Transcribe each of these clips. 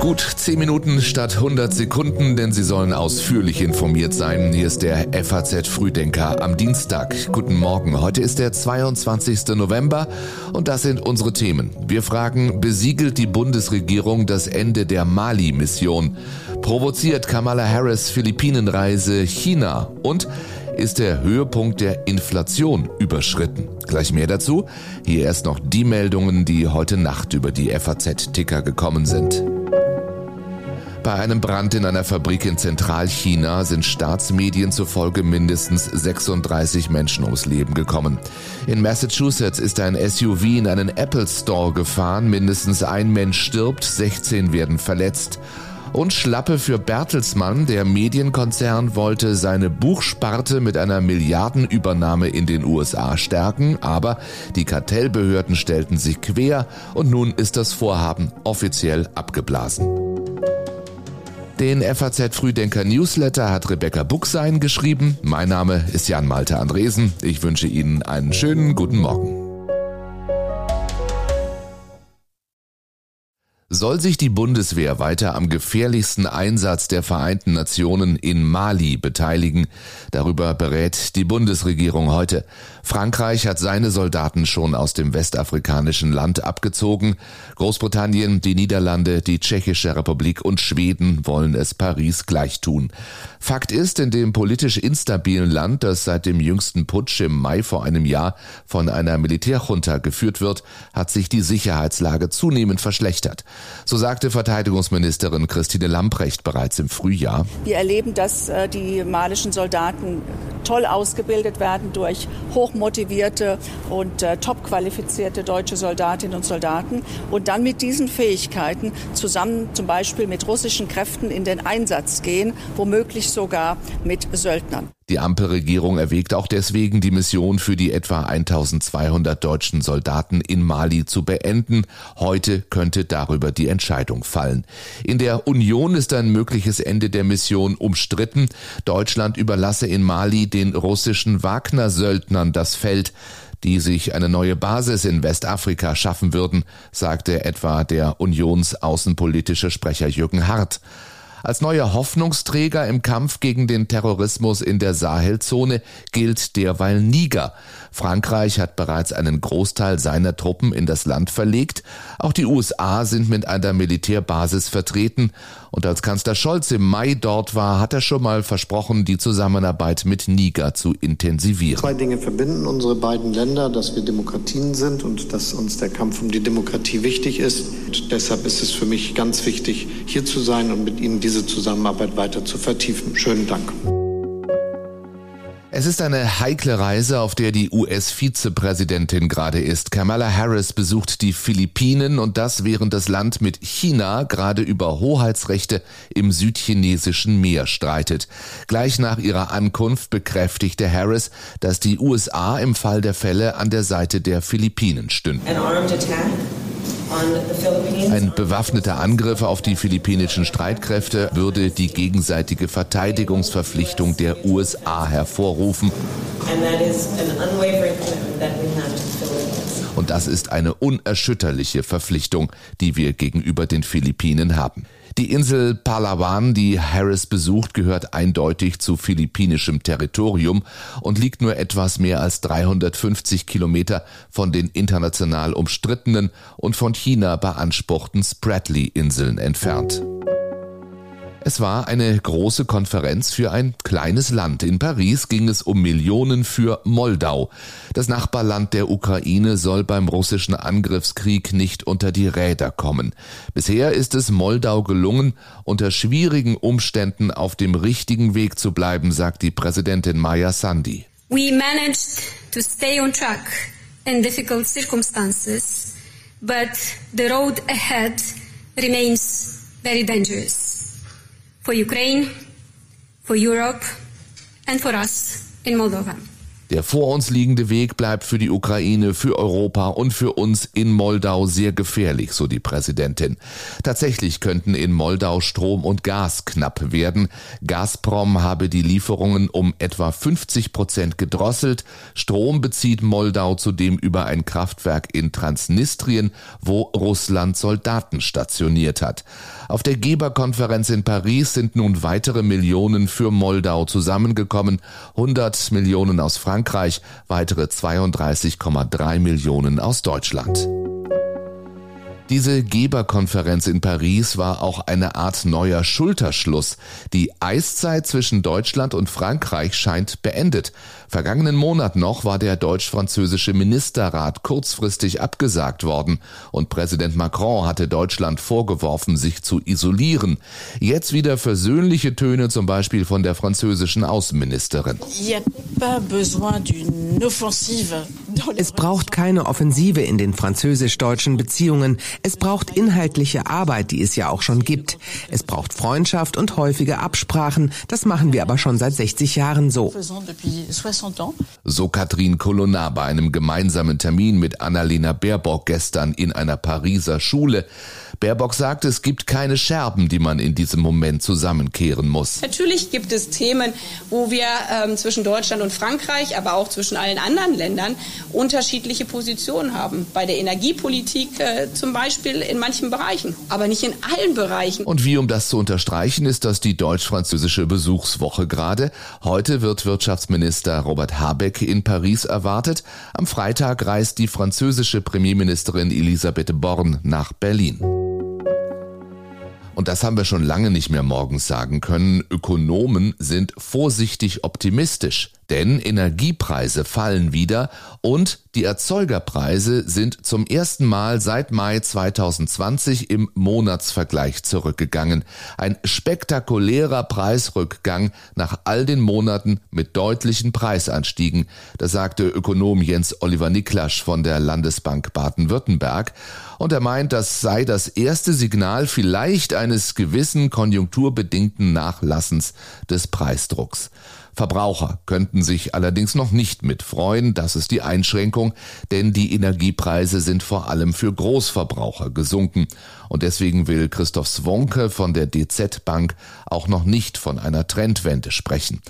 Gut 10 Minuten statt 100 Sekunden, denn Sie sollen ausführlich informiert sein. Hier ist der FAZ Frühdenker am Dienstag. Guten Morgen. Heute ist der 22. November und das sind unsere Themen. Wir fragen, besiegelt die Bundesregierung das Ende der Mali-Mission? Provoziert Kamala Harris Philippinenreise China? Und ist der Höhepunkt der Inflation überschritten. Gleich mehr dazu. Hier erst noch die Meldungen, die heute Nacht über die FAZ-Ticker gekommen sind. Bei einem Brand in einer Fabrik in Zentralchina sind Staatsmedien zufolge mindestens 36 Menschen ums Leben gekommen. In Massachusetts ist ein SUV in einen Apple Store gefahren, mindestens ein Mensch stirbt, 16 werden verletzt. Und Schlappe für Bertelsmann, der Medienkonzern wollte seine Buchsparte mit einer Milliardenübernahme in den USA stärken, aber die Kartellbehörden stellten sich quer und nun ist das Vorhaben offiziell abgeblasen. Den FAZ Frühdenker Newsletter hat Rebecca Buchsein geschrieben. Mein Name ist Jan Malte Andresen. Ich wünsche Ihnen einen schönen guten Morgen. Soll sich die Bundeswehr weiter am gefährlichsten Einsatz der Vereinten Nationen in Mali beteiligen? Darüber berät die Bundesregierung heute. Frankreich hat seine Soldaten schon aus dem westafrikanischen Land abgezogen. Großbritannien, die Niederlande, die Tschechische Republik und Schweden wollen es Paris gleich tun. Fakt ist, in dem politisch instabilen Land, das seit dem jüngsten Putsch im Mai vor einem Jahr von einer Militärjunta geführt wird, hat sich die Sicherheitslage zunehmend verschlechtert. So sagte Verteidigungsministerin Christine Lamprecht bereits im Frühjahr. Wir erleben, dass äh, die malischen Soldaten toll ausgebildet werden durch hochmotivierte und äh, top qualifizierte deutsche Soldatinnen und Soldaten und dann mit diesen Fähigkeiten zusammen zum Beispiel mit russischen Kräften in den Einsatz gehen, womöglich sogar mit Söldnern. Die Ampelregierung erwägt auch deswegen, die Mission für die etwa 1200 deutschen Soldaten in Mali zu beenden. Heute könnte darüber die Entscheidung fallen. In der Union ist ein mögliches Ende der Mission umstritten. Deutschland überlasse in Mali den russischen Wagner-Söldnern das Feld die sich eine neue Basis in Westafrika schaffen würden, sagte etwa der unionsaußenpolitische Sprecher Jürgen Hart. Als neuer Hoffnungsträger im Kampf gegen den Terrorismus in der Sahelzone gilt derweil Niger. Frankreich hat bereits einen Großteil seiner Truppen in das Land verlegt. Auch die USA sind mit einer Militärbasis vertreten. Und als Kanzler Scholz im Mai dort war, hat er schon mal versprochen, die Zusammenarbeit mit Niger zu intensivieren. Zwei Dinge verbinden unsere beiden Länder, dass wir Demokratien sind und dass uns der Kampf um die Demokratie wichtig ist. Und deshalb ist es für mich ganz wichtig, hier zu sein und mit Ihnen diese diese Zusammenarbeit weiter zu vertiefen. Schönen Dank. Es ist eine heikle Reise, auf der die US-Vizepräsidentin gerade ist. Kamala Harris besucht die Philippinen und das während das Land mit China gerade über Hoheitsrechte im südchinesischen Meer streitet. Gleich nach ihrer Ankunft bekräftigte Harris, dass die USA im Fall der Fälle an der Seite der Philippinen stünden. Ein bewaffneter Angriff auf die philippinischen Streitkräfte würde die gegenseitige Verteidigungsverpflichtung der USA hervorrufen. Und das ist eine unerschütterliche Verpflichtung, die wir gegenüber den Philippinen haben. Die Insel Palawan, die Harris besucht, gehört eindeutig zu philippinischem Territorium und liegt nur etwas mehr als 350 Kilometer von den international umstrittenen und von China beanspruchten Spratly-Inseln entfernt. Es war eine große Konferenz für ein kleines Land. In Paris ging es um Millionen für Moldau. Das Nachbarland der Ukraine soll beim russischen Angriffskrieg nicht unter die Räder kommen. Bisher ist es Moldau gelungen, unter schwierigen Umständen auf dem richtigen Weg zu bleiben, sagt die Präsidentin Maya Sandy. We managed to stay on track in difficult circumstances, but the road ahead remains very dangerous for Ukraine, for Europe and for us in Moldova. Der vor uns liegende Weg bleibt für die Ukraine, für Europa und für uns in Moldau sehr gefährlich, so die Präsidentin. Tatsächlich könnten in Moldau Strom und Gas knapp werden. Gazprom habe die Lieferungen um etwa 50 Prozent gedrosselt. Strom bezieht Moldau zudem über ein Kraftwerk in Transnistrien, wo Russland Soldaten stationiert hat. Auf der Geberkonferenz in Paris sind nun weitere Millionen für Moldau zusammengekommen, 100 Millionen aus Frankreich, weitere 32,3 Millionen aus Deutschland. Diese Geberkonferenz in Paris war auch eine Art neuer Schulterschluss. Die Eiszeit zwischen Deutschland und Frankreich scheint beendet. Vergangenen Monat noch war der deutsch-französische Ministerrat kurzfristig abgesagt worden und Präsident Macron hatte Deutschland vorgeworfen, sich zu isolieren. Jetzt wieder versöhnliche Töne zum Beispiel von der französischen Außenministerin. Es braucht keine Offensive in den französisch-deutschen Beziehungen. Es braucht inhaltliche Arbeit, die es ja auch schon gibt. Es braucht Freundschaft und häufige Absprachen. Das machen wir aber schon seit 60 Jahren so. So Katrin Colonna bei einem gemeinsamen Termin mit Annalena Baerbock gestern in einer Pariser Schule. Baerbock sagt, es gibt keine Scherben, die man in diesem Moment zusammenkehren muss. Natürlich gibt es Themen, wo wir ähm, zwischen Deutschland und Frankreich, aber auch zwischen allen anderen Ländern unterschiedliche Positionen haben. Bei der Energiepolitik äh, zum Beispiel in manchen Bereichen, aber nicht in allen Bereichen. Und wie um das zu unterstreichen, ist das die deutsch-französische Besuchswoche gerade. Heute wird Wirtschaftsminister Robert Habeck in Paris erwartet. Am Freitag reist die französische Premierministerin Elisabeth Born nach Berlin. Und das haben wir schon lange nicht mehr morgens sagen können. Ökonomen sind vorsichtig optimistisch. Denn Energiepreise fallen wieder und die Erzeugerpreise sind zum ersten Mal seit Mai 2020 im Monatsvergleich zurückgegangen. Ein spektakulärer Preisrückgang nach all den Monaten mit deutlichen Preisanstiegen. Das sagte Ökonom Jens Oliver Niklasch von der Landesbank Baden-Württemberg. Und er meint, das sei das erste Signal vielleicht eines gewissen konjunkturbedingten Nachlassens des Preisdrucks. Verbraucher könnten sich allerdings noch nicht mit freuen, das ist die Einschränkung, denn die Energiepreise sind vor allem für Großverbraucher gesunken. Und deswegen will Christoph Swonke von der DZ Bank auch noch nicht von einer Trendwende sprechen.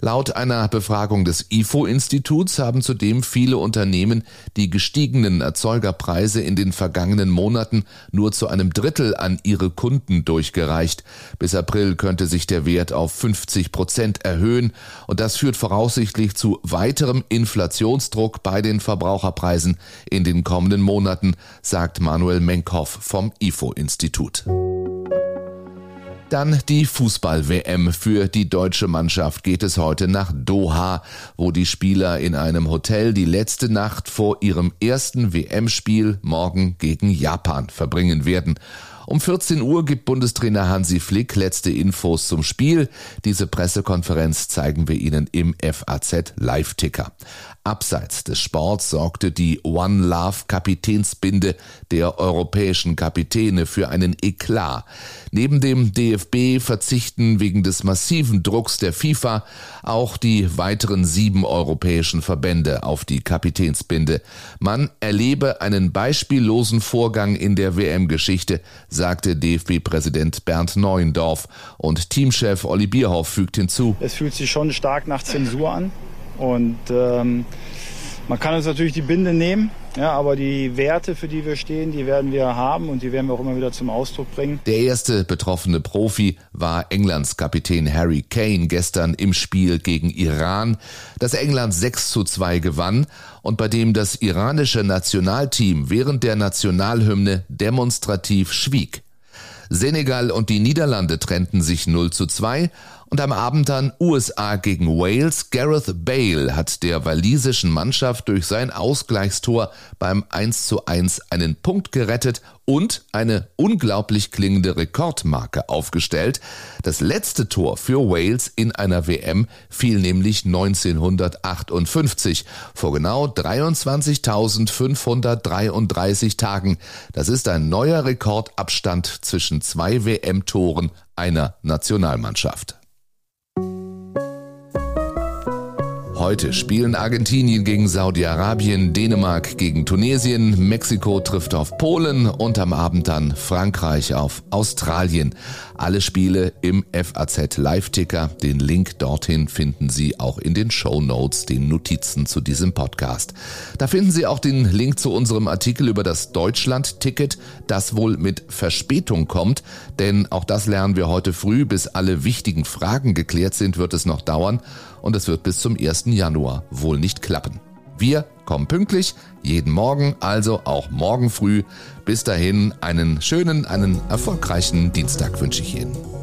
Laut einer Befragung des IFO-Instituts haben zudem viele Unternehmen die gestiegenen Erzeugerpreise in den vergangenen Monaten nur zu einem Drittel an ihre Kunden durchgereicht. Bis April könnte sich der Wert auf 50 Prozent erhöhen und das führt voraussichtlich zu weiterem Inflationsdruck bei den Verbraucherpreisen in den kommenden Monaten, sagt Manuel Menkhoff vom IFO-Institut. Dann die Fußball-WM. Für die deutsche Mannschaft geht es heute nach Doha, wo die Spieler in einem Hotel die letzte Nacht vor ihrem ersten WM-Spiel morgen gegen Japan verbringen werden. Um 14 Uhr gibt Bundestrainer Hansi Flick letzte Infos zum Spiel. Diese Pressekonferenz zeigen wir Ihnen im FAZ Live-Ticker. Abseits des Sports sorgte die One Love Kapitänsbinde der europäischen Kapitäne für einen Eklat. Neben dem DFB verzichten wegen des massiven Drucks der FIFA auch die weiteren sieben europäischen Verbände auf die Kapitänsbinde. Man erlebe einen beispiellosen Vorgang in der WM-Geschichte, sagte DFB-Präsident Bernd Neuendorf und Teamchef Olli Bierhoff fügt hinzu. Es fühlt sich schon stark nach Zensur an. Und ähm, man kann uns natürlich die Binde nehmen, ja, aber die Werte, für die wir stehen, die werden wir haben und die werden wir auch immer wieder zum Ausdruck bringen. Der erste betroffene Profi war Englands Kapitän Harry Kane gestern im Spiel gegen Iran, das England 6 zu 2 gewann und bei dem das iranische Nationalteam während der Nationalhymne demonstrativ schwieg. Senegal und die Niederlande trennten sich 0 zu 2 und am Abend dann USA gegen Wales. Gareth Bale hat der walisischen Mannschaft durch sein Ausgleichstor beim 1 zu 1 einen Punkt gerettet und eine unglaublich klingende Rekordmarke aufgestellt. Das letzte Tor für Wales in einer WM fiel nämlich 1958 vor genau 23.533 Tagen. Das ist ein neuer Rekordabstand zwischen zwei WM-Toren einer Nationalmannschaft. Heute spielen Argentinien gegen Saudi-Arabien, Dänemark gegen Tunesien, Mexiko trifft auf Polen und am Abend dann Frankreich auf Australien. Alle Spiele im FAZ Live-Ticker. Den Link dorthin finden Sie auch in den Show Notes, den Notizen zu diesem Podcast. Da finden Sie auch den Link zu unserem Artikel über das Deutschland-Ticket, das wohl mit Verspätung kommt, denn auch das lernen wir heute früh. Bis alle wichtigen Fragen geklärt sind, wird es noch dauern und es wird bis zum 1. Januar wohl nicht klappen. Wir kommen pünktlich, jeden Morgen, also auch morgen früh. Bis dahin einen schönen, einen erfolgreichen Dienstag wünsche ich Ihnen.